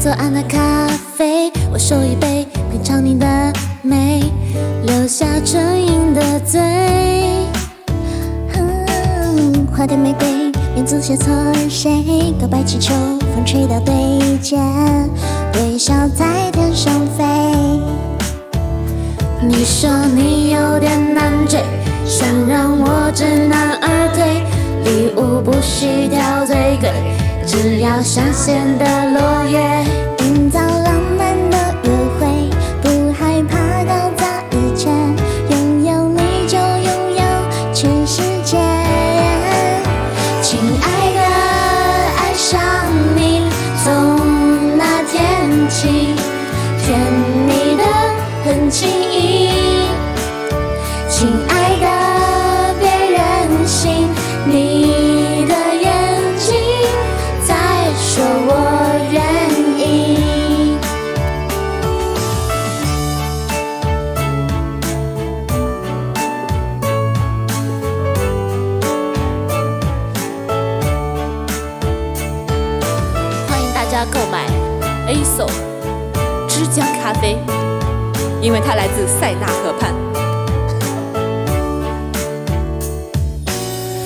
左岸的咖啡我手一杯品尝你的美留下唇印的嘴。花店玫瑰名字写错谁告白气球风吹到对街微笑在天上飞。你说你有点难追想让我知难而只要香榭的落叶，营造浪漫的约会，不害怕搞砸一切，拥有你就拥有全世界。亲爱的，爱上你从那天起，甜蜜的很轻易。亲爱家购买 ASO 枝江咖啡，因为它来自塞纳河畔。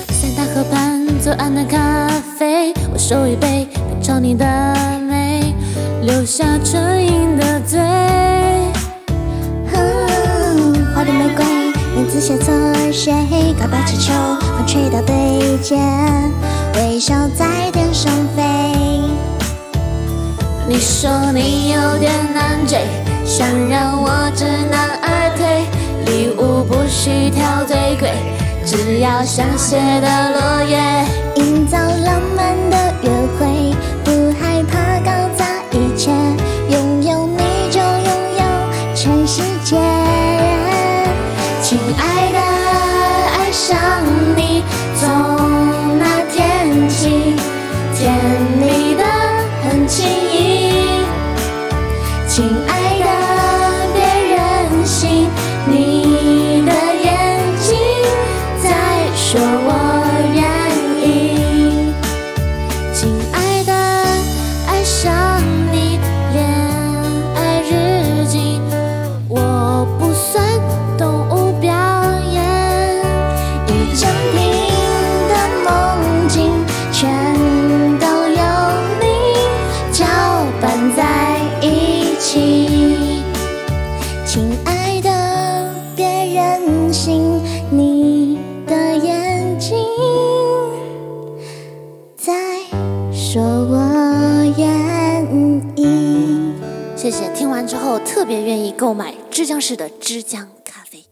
塞纳河畔左岸的咖啡，我手一杯，品尝你的美，留下唇印的嘴。花店玫瑰，名字写错了谁？告白气球，风吹到对肩，说你有点难追，想让我知难而退。礼物不需挑最贵，只要香榭的落叶。营造浪漫的约会，谢谢，听完之后特别愿意购买枝江市的枝江。